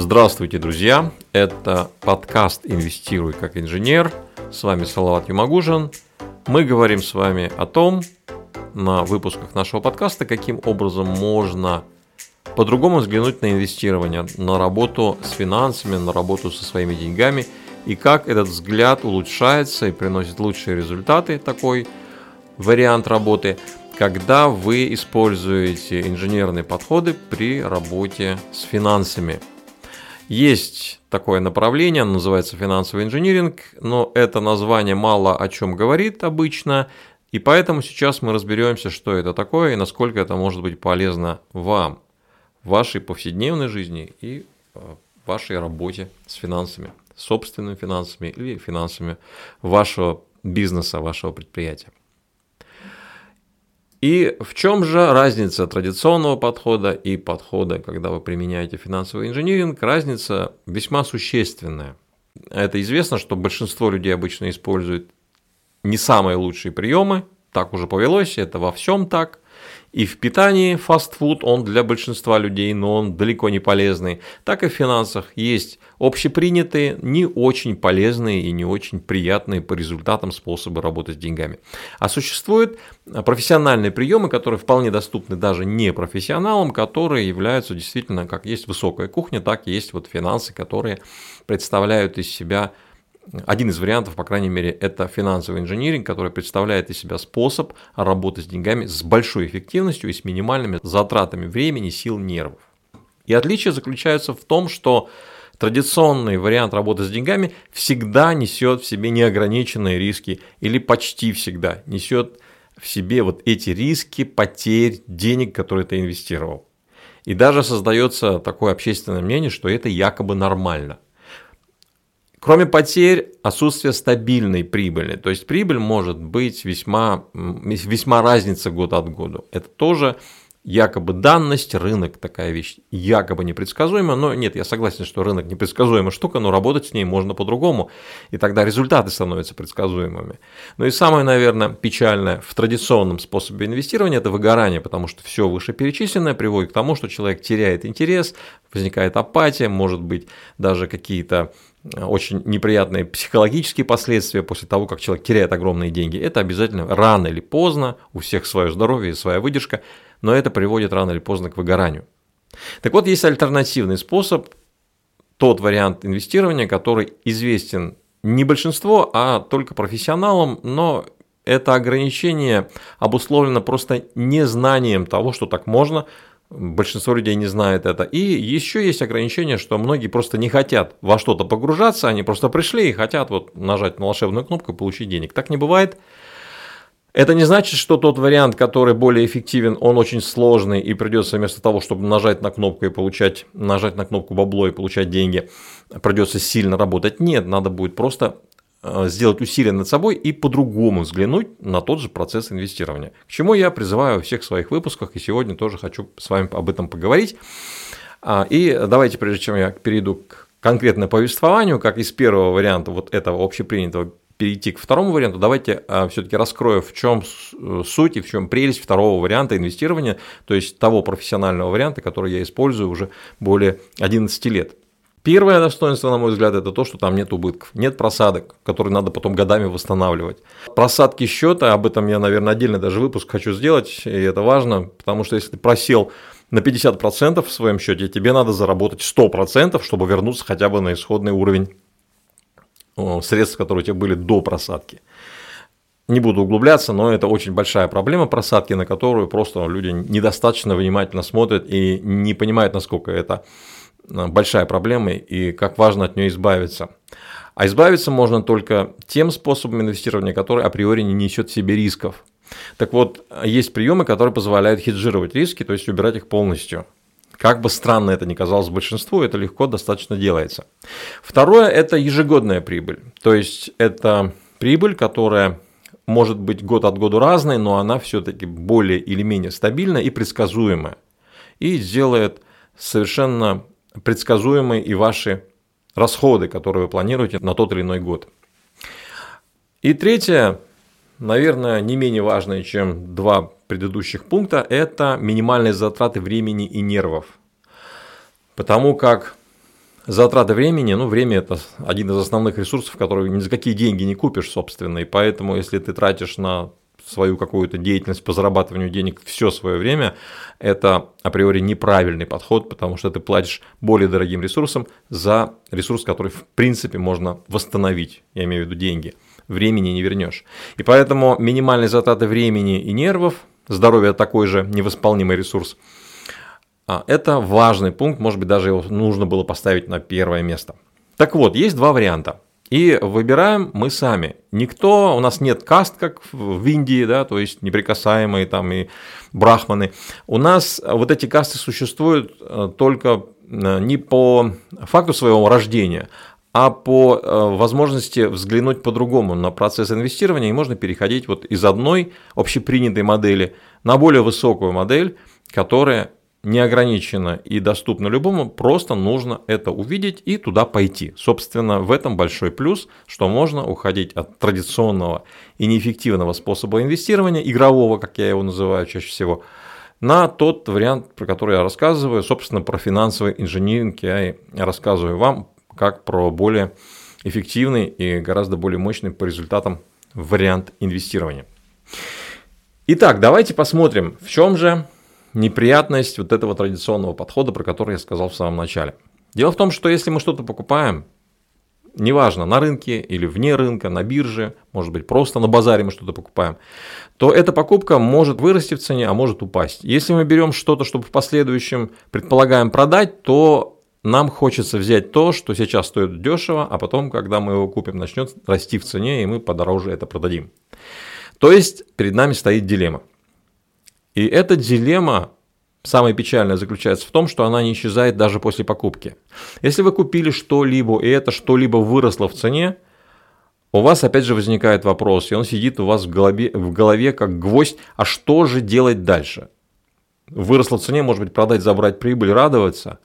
Здравствуйте, друзья! Это подкаст «Инвестируй как инженер». С вами Салават Юмагужин. Мы говорим с вами о том, на выпусках нашего подкаста, каким образом можно по-другому взглянуть на инвестирование, на работу с финансами, на работу со своими деньгами, и как этот взгляд улучшается и приносит лучшие результаты, такой вариант работы, когда вы используете инженерные подходы при работе с финансами. Есть такое направление, оно называется финансовый инжиниринг, но это название мало о чем говорит обычно, и поэтому сейчас мы разберемся, что это такое и насколько это может быть полезно вам вашей повседневной жизни и э, вашей работе с финансами, собственными финансами или финансами вашего бизнеса, вашего предприятия. И в чем же разница традиционного подхода и подхода, когда вы применяете финансовый инжиниринг? Разница весьма существенная. Это известно, что большинство людей обычно используют не самые лучшие приемы, так уже повелось, это во всем так. И в питании фастфуд, он для большинства людей, но он далеко не полезный. Так и в финансах есть общепринятые, не очень полезные и не очень приятные по результатам способы работы с деньгами. А существуют профессиональные приемы, которые вполне доступны даже не профессионалам, которые являются действительно, как есть высокая кухня, так и есть вот финансы, которые представляют из себя один из вариантов, по крайней мере, это финансовый инжиниринг, который представляет из себя способ работы с деньгами с большой эффективностью и с минимальными затратами времени, сил, нервов. И отличие заключается в том, что традиционный вариант работы с деньгами всегда несет в себе неограниченные риски или почти всегда несет в себе вот эти риски потерь денег, которые ты инвестировал. И даже создается такое общественное мнение, что это якобы нормально – Кроме потерь, отсутствие стабильной прибыли. То есть прибыль может быть весьма, весьма разница год от года. Это тоже якобы данность, рынок такая вещь якобы непредсказуема, но нет, я согласен, что рынок непредсказуемая штука, но работать с ней можно по-другому, и тогда результаты становятся предсказуемыми. Ну и самое, наверное, печальное в традиционном способе инвестирования – это выгорание, потому что все вышеперечисленное приводит к тому, что человек теряет интерес, возникает апатия, может быть даже какие-то очень неприятные психологические последствия после того, как человек теряет огромные деньги. Это обязательно рано или поздно, у всех свое здоровье и своя выдержка, но это приводит рано или поздно к выгоранию. Так вот, есть альтернативный способ, тот вариант инвестирования, который известен не большинство, а только профессионалам, но это ограничение обусловлено просто незнанием того, что так можно, Большинство людей не знает это. И еще есть ограничение, что многие просто не хотят во что-то погружаться, они просто пришли и хотят вот нажать на волшебную кнопку и получить денег. Так не бывает. Это не значит, что тот вариант, который более эффективен, он очень сложный и придется вместо того, чтобы нажать на кнопку и получать, нажать на кнопку бабло и получать деньги, придется сильно работать. Нет, надо будет просто Э, сделать усилия над собой и по-другому взглянуть на тот же процесс инвестирования. К чему я призываю во всех своих выпусках, и сегодня тоже хочу с вами об этом поговорить. А, и давайте, прежде чем я перейду к конкретному повествованию, как из первого варианта вот этого общепринятого перейти к второму варианту, давайте а, все-таки раскрою, в чем э, суть и в чем прелесть второго варианта инвестирования, то есть того профессионального варианта, который я использую уже более 11 лет. Первое достоинство, на мой взгляд, это то, что там нет убытков, нет просадок, которые надо потом годами восстанавливать. Просадки счета, об этом я, наверное, отдельно даже выпуск хочу сделать, и это важно, потому что если ты просел на 50% в своем счете, тебе надо заработать 100%, чтобы вернуться хотя бы на исходный уровень средств, которые у тебя были до просадки. Не буду углубляться, но это очень большая проблема просадки, на которую просто люди недостаточно внимательно смотрят и не понимают, насколько это Э, большая проблема и как важно от нее избавиться. А избавиться можно только тем способом инвестирования, который априори не несет в себе рисков. Так вот, есть приемы, которые позволяют хеджировать риски, то есть убирать их полностью. Как бы странно это ни казалось большинству, это легко достаточно делается. Второе – это ежегодная прибыль. То есть это прибыль, которая может быть год от года разной, но она все-таки более или менее стабильная и предсказуемая. И сделает совершенно предсказуемы и ваши расходы, которые вы планируете на тот или иной год. И третье, наверное, не менее важное, чем два предыдущих пункта, это минимальные затраты времени и нервов. Потому как затраты времени, ну, время – это один из основных ресурсов, который ни за какие деньги не купишь, собственно, и поэтому, если ты тратишь на свою какую-то деятельность по зарабатыванию денег все свое время, это априори неправильный подход, потому что ты платишь более дорогим ресурсом за ресурс, который в принципе можно восстановить, я имею в виду деньги. Времени не вернешь. И поэтому минимальные затраты времени и нервов, здоровье такой же невосполнимый ресурс, а, это важный пункт, может быть, даже его нужно было поставить на первое место. Так вот, есть два варианта. И выбираем мы сами. Никто, у нас нет каст, как в Индии, да, то есть неприкасаемые там и брахманы. У нас вот эти касты существуют э, только э, не по факту своего рождения, а по э, возможности взглянуть по-другому на процесс инвестирования, и можно переходить вот из одной общепринятой модели на более высокую модель, которая не ограничено и доступно любому, просто нужно это увидеть и туда пойти. Собственно, в этом большой плюс, что можно уходить от традиционного и неэффективного способа инвестирования, игрового, как я его называю чаще всего, на тот вариант, про который я рассказываю, собственно, про финансовый инжиниринг я и рассказываю вам, как про более эффективный и гораздо более мощный по результатам вариант инвестирования. Итак, давайте посмотрим, в чем же неприятность вот этого традиционного подхода, про который я сказал в самом начале. Дело в том, что если мы что-то покупаем, неважно, на рынке или вне рынка, на бирже, может быть, просто на базаре мы что-то покупаем, то эта покупка может вырасти в цене, а может упасть. Если мы берем что-то, чтобы в последующем предполагаем продать, то нам хочется взять то, что сейчас стоит дешево, а потом, когда мы его купим, начнет расти в цене, и мы подороже это продадим. То есть перед нами стоит дилемма. И эта дилемма, самая печальная, заключается в том, что она не исчезает даже после покупки. Если вы купили что-либо, и это что-либо выросло в цене, у вас опять же возникает вопрос, и он сидит у вас в голове, в голове как гвоздь, а что же делать дальше? Выросло в цене, может быть, продать, забрать прибыль, радоваться.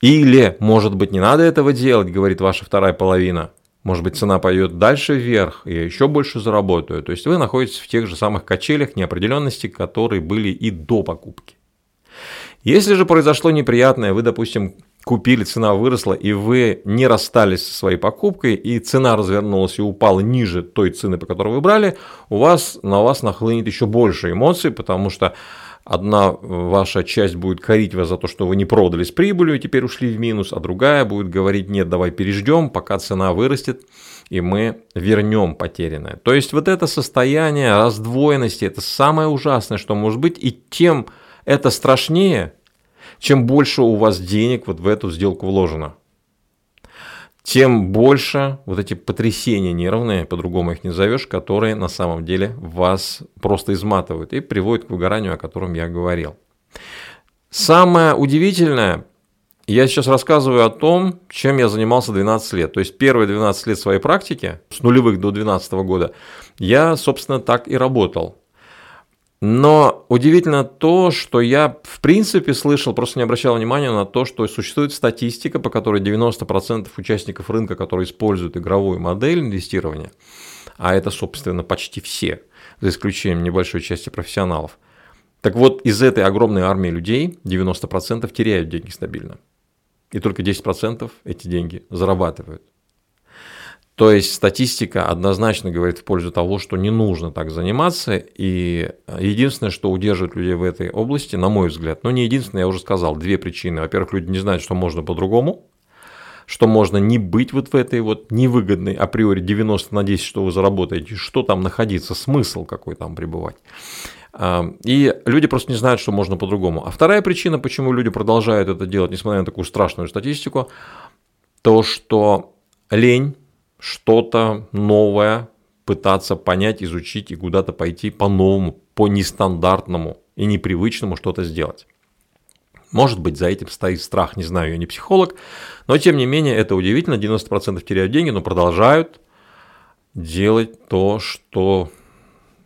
Или, может быть, не надо этого делать, говорит ваша вторая половина. Может быть, цена пойдет дальше вверх, и я еще больше заработаю. То есть вы находитесь в тех же самых качелях неопределенности, которые были и до покупки. Если же произошло неприятное, вы, допустим, купили, цена выросла, и вы не расстались со своей покупкой, и цена развернулась и упала ниже той цены, по которой вы брали, у вас, на вас нахлынет еще больше эмоций, потому что Одна ваша часть будет корить вас за то, что вы не продали с прибылью и теперь ушли в минус, а другая будет говорить, нет, давай переждем, пока цена вырастет, и мы вернем потерянное. То есть вот это состояние раздвоенности, это самое ужасное, что может быть, и тем это страшнее, чем больше у вас денег вот в эту сделку вложено тем больше вот эти потрясения нервные, по-другому их не назовешь, которые на самом деле вас просто изматывают и приводят к выгоранию, о котором я говорил. Самое удивительное, я сейчас рассказываю о том, чем я занимался 12 лет. То есть первые 12 лет своей практики, с нулевых до 12 года, я, собственно, так и работал. Но удивительно то, что я в принципе слышал, просто не обращал внимания на то, что существует статистика, по которой 90% участников рынка, которые используют игровую модель инвестирования, а это, собственно, почти все, за исключением небольшой части профессионалов, так вот, из этой огромной армии людей 90% теряют деньги стабильно. И только 10% эти деньги зарабатывают. То есть статистика однозначно говорит в пользу того, что не нужно так заниматься. И единственное, что удерживает людей в этой области, на мой взгляд, ну не единственное, я уже сказал, две причины. Во-первых, люди не знают, что можно по-другому, что можно не быть вот в этой вот невыгодной априори 90 на 10, что вы заработаете, что там находиться, смысл какой там пребывать. А, и люди просто не знают, что можно по-другому. А вторая причина, почему люди продолжают это делать, несмотря на такую страшную статистику, то, что лень что-то новое пытаться понять, изучить и куда-то пойти по-новому, по нестандартному и непривычному что-то сделать. Может быть, за этим стоит страх, не знаю, я не психолог, но тем не менее это удивительно, 90% теряют деньги, но продолжают делать то, что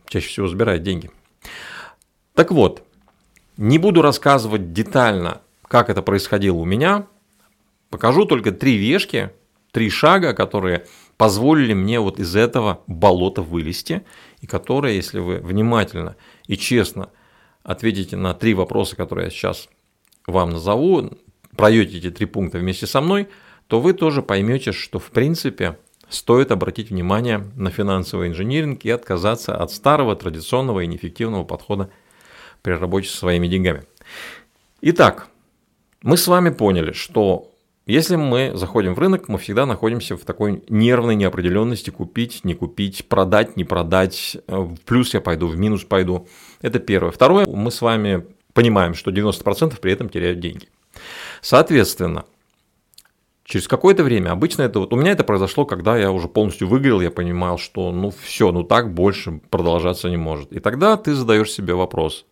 чаще всего забирает деньги. Так вот, не буду рассказывать детально, как это происходило у меня, покажу только три вешки, три шага, которые позволили мне вот из этого болота вылезти, и которые, если вы внимательно и честно ответите на три вопроса, которые я сейчас вам назову, пройдете эти три пункта вместе со мной, то вы тоже поймете, что в принципе стоит обратить внимание на финансовый инжиниринг и отказаться от старого традиционного и неэффективного подхода при работе со своими деньгами. Итак, мы с вами поняли, что если мы заходим в рынок, мы всегда находимся в такой нервной неопределенности купить, не купить, продать, не продать, в плюс я пойду, в минус пойду. Это первое. Второе, мы с вами понимаем, что 90% при этом теряют деньги. Соответственно, через какое-то время, обычно это вот у меня это произошло, когда я уже полностью выиграл, я понимал, что ну все, ну так больше продолжаться не может. И тогда ты задаешь себе вопрос,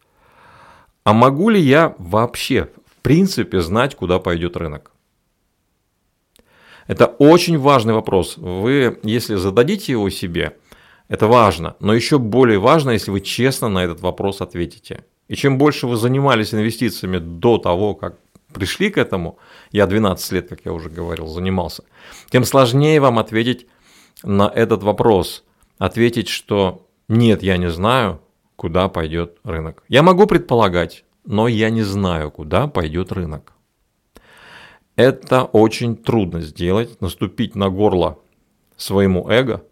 а могу ли я вообще в принципе знать, куда пойдет рынок? Это очень важный вопрос. Вы, если зададите его себе, это важно. Но еще более важно, если вы честно на этот вопрос ответите. И чем больше вы занимались инвестициями до того, как пришли к этому, я 12 лет, как я уже говорил, занимался, тем сложнее вам ответить на этот вопрос. Ответить, что нет, я не знаю, куда пойдет рынок. Я могу предполагать, но я не знаю, куда пойдет рынок. Это очень трудно сделать, наступить на горло своему эго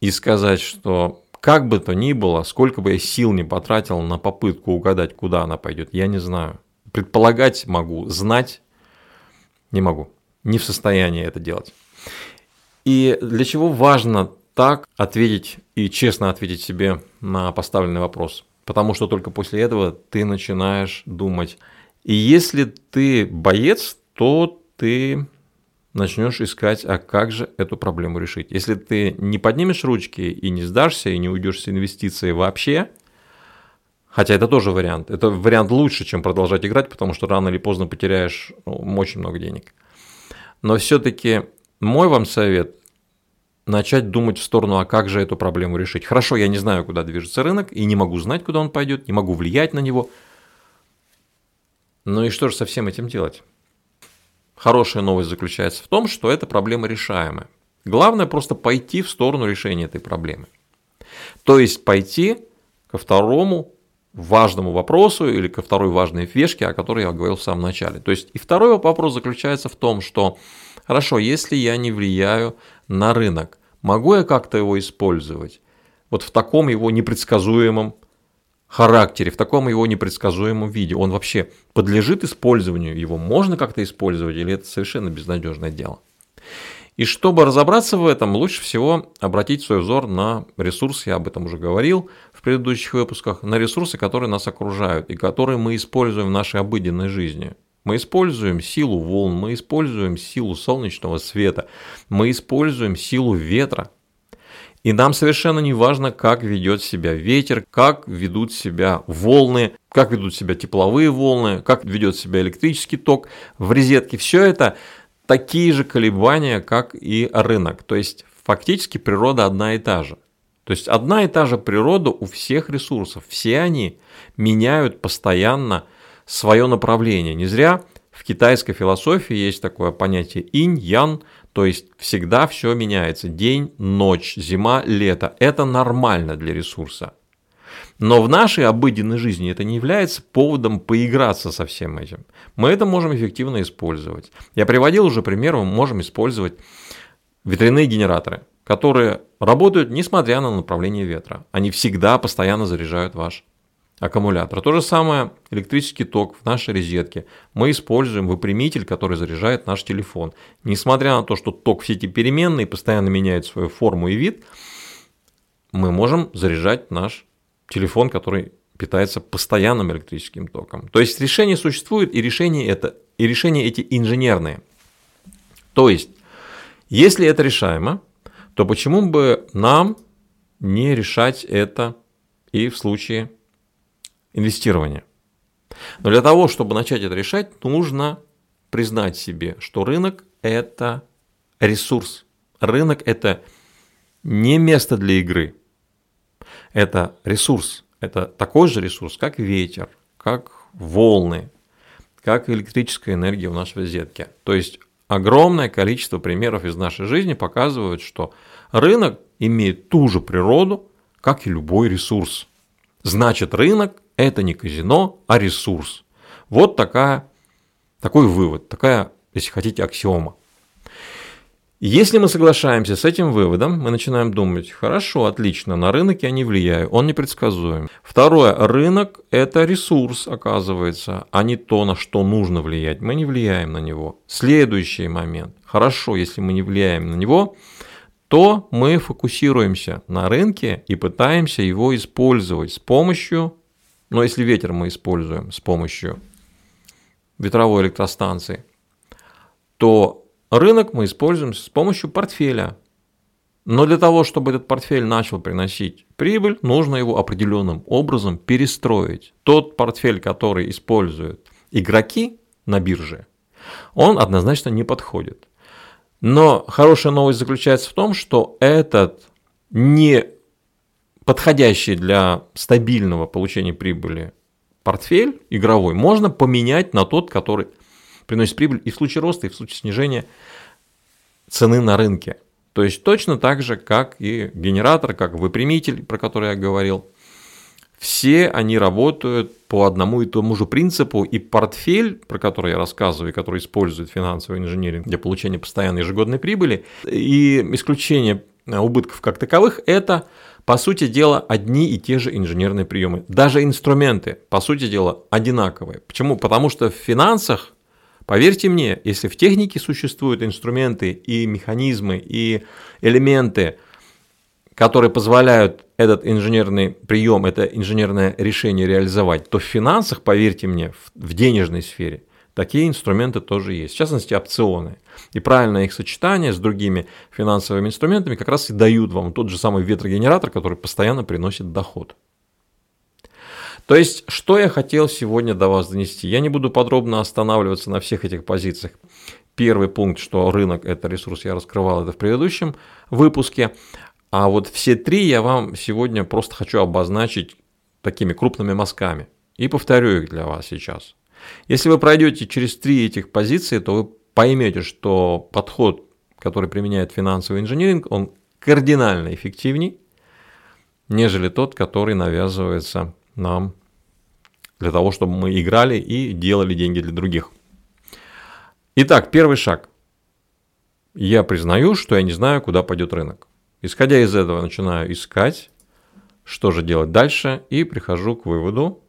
и сказать, что как бы то ни было, сколько бы я сил не потратил на попытку угадать, куда она пойдет, я не знаю. Предполагать могу, знать не могу. Не в состоянии это делать. И для чего важно так ответить и честно ответить себе на поставленный вопрос? Потому что только после этого ты начинаешь думать, и если ты боец, то ты начнешь искать, а как же эту проблему решить. Если ты не поднимешь ручки и не сдашься, и не уйдешь с инвестицией вообще, хотя это тоже вариант, это вариант лучше, чем продолжать играть, потому что рано или поздно потеряешь ну, очень много денег. Но все-таки мой вам совет начать думать в сторону, а как же эту проблему решить. Хорошо, я не знаю, куда движется рынок, и не могу знать, куда он пойдет, не могу влиять на него – ну и что же со всем этим делать? Хорошая новость заключается в том, что эта проблема решаемая. Главное просто пойти в сторону решения этой проблемы. То есть пойти ко второму важному вопросу или ко второй важной фишке, о которой я говорил в самом начале. То есть и второй вопрос заключается в том, что хорошо, если я не влияю на рынок, могу я как-то его использовать? Вот в таком его непредсказуемом характере, в таком его непредсказуемом виде. Он вообще подлежит использованию, его можно как-то использовать или это совершенно безнадежное дело. И чтобы разобраться в этом, лучше всего обратить свой взор на ресурсы, я об этом уже говорил в предыдущих выпусках, на ресурсы, которые нас окружают и которые мы используем в нашей обыденной жизни. Мы используем силу волн, мы используем силу солнечного света, мы используем силу ветра, и нам совершенно не важно, как ведет себя ветер, как ведут себя волны, как ведут себя тепловые волны, как ведет себя электрический ток в розетке. Все это такие же колебания, как и рынок. То есть фактически природа одна и та же. То есть одна и та же природа у всех ресурсов. Все они меняют постоянно свое направление. Не зря в китайской философии есть такое понятие инь-ян – то есть всегда все меняется. День, ночь, зима, лето. Это нормально для ресурса. Но в нашей обыденной жизни это не является поводом поиграться со всем этим. Мы это можем эффективно использовать. Я приводил уже пример, мы можем использовать ветряные генераторы, которые работают несмотря на направление ветра. Они всегда постоянно заряжают ваш аккумулятора. То же самое электрический ток в нашей розетке. Мы используем выпрямитель, который заряжает наш телефон. Несмотря на то, что ток в сети переменный, постоянно меняет свою форму и вид, мы можем заряжать наш телефон, который питается постоянным электрическим током. То есть решение существует, и решения, это, и решения эти инженерные. То есть, если это решаемо, то почему бы нам не решать это и в случае инвестирования. Но для того, чтобы начать это решать, нужно признать себе, что рынок – это ресурс. Рынок – это не место для игры. Это ресурс. Это такой же ресурс, как ветер, как волны, как электрическая энергия в нашей розетке. То есть огромное количество примеров из нашей жизни показывают, что рынок имеет ту же природу, как и любой ресурс. Значит, рынок это не казино, а ресурс. Вот такая Такой вывод, такая, если хотите, аксиома. Если мы соглашаемся с этим выводом, мы начинаем думать, хорошо, отлично, на рынок я не влияю, он непредсказуем. Второе, рынок – это ресурс, оказывается, а не то, на что нужно влиять. Мы не влияем на него. Следующий момент. Хорошо, если мы не влияем на него, то мы фокусируемся на рынке и пытаемся его использовать с помощью, но если ветер мы используем с помощью ветровой электростанции, то Рынок мы используем с помощью портфеля. Но для того, чтобы этот портфель начал приносить прибыль, нужно его определенным образом перестроить. Тот портфель, который используют игроки на бирже, он однозначно не подходит. Но хорошая новость заключается в том, что этот не подходящий для стабильного получения прибыли портфель игровой можно поменять на тот, который приносит прибыль и в случае роста, и в случае снижения цены на рынке. То есть точно так же, как и генератор, как выпрямитель, про который я говорил. Все они работают по одному и тому же принципу, и портфель, про который я рассказываю, который использует финансовый инженеринг для получения постоянной ежегодной прибыли, и исключение убытков как таковых, это, по сути дела, одни и те же инженерные приемы. Даже инструменты, по сути дела, одинаковые. Почему? Потому что в финансах Поверьте мне, если в технике существуют инструменты и механизмы и элементы, которые позволяют этот инженерный прием, это инженерное решение реализовать, то в финансах, поверьте мне, в денежной сфере такие инструменты тоже есть. В частности, опционы. И правильное их сочетание с другими финансовыми инструментами как раз и дают вам тот же самый ветрогенератор, который постоянно приносит доход. То есть, что я хотел сегодня до вас донести? Я не буду подробно останавливаться на всех этих позициях. Первый пункт, что рынок – это ресурс, я раскрывал это в предыдущем выпуске. А вот все три я вам сегодня просто хочу обозначить такими крупными мазками. И повторю их для вас сейчас. Если вы пройдете через три этих позиции, то вы поймете, что подход, который применяет финансовый инженеринг, он кардинально эффективней, нежели тот, который навязывается нам для того, чтобы мы играли и делали деньги для других. Итак, первый шаг. Я признаю, что я не знаю, куда пойдет рынок. Исходя из этого, начинаю искать, что же делать дальше, и прихожу к выводу,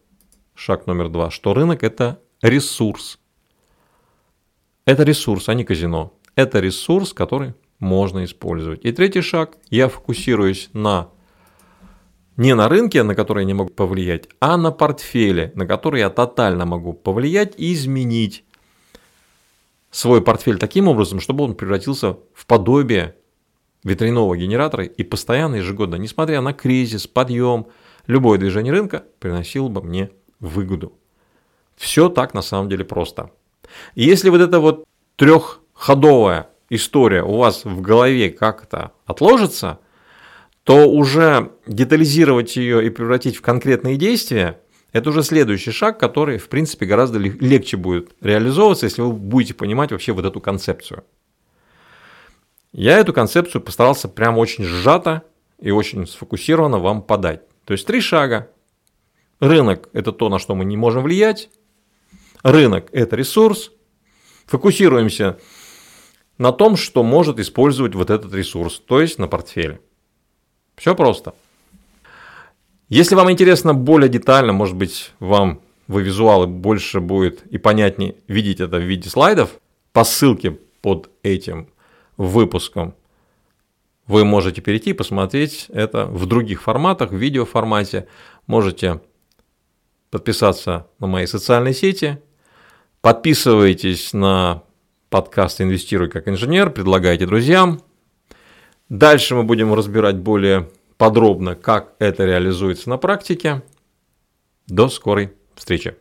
шаг номер два, что рынок – это ресурс. Это ресурс, а не казино. Это ресурс, который можно использовать. И третий шаг, я фокусируюсь на не на рынке, на который я не могу повлиять, а на портфеле, на который я тотально могу повлиять и изменить свой портфель таким образом, чтобы он превратился в подобие ветряного генератора и постоянно ежегодно, несмотря на кризис, подъем, любое движение рынка приносило бы мне выгоду. Все так на самом деле просто. И если вот эта вот трехходовая история у вас в голове как-то отложится – то уже детализировать ее и превратить в конкретные действия, это уже следующий шаг, который, в принципе, гораздо легче будет реализовываться, если вы будете понимать вообще вот эту концепцию. Я эту концепцию постарался прям очень сжато и очень сфокусированно вам подать. То есть три шага. Рынок – это то, на что мы не можем влиять. Рынок – это ресурс. Фокусируемся на том, что может использовать вот этот ресурс, то есть на портфеле. Все просто. Если вам интересно более детально, может быть, вам вы визуалы больше будет и понятнее видеть это в виде слайдов, по ссылке под этим выпуском вы можете перейти посмотреть это в других форматах, в видеоформате. Можете подписаться на мои социальные сети, подписывайтесь на подкаст «Инвестируй как инженер», предлагайте друзьям – Дальше мы будем разбирать более подробно, как это реализуется на практике. До скорой встречи!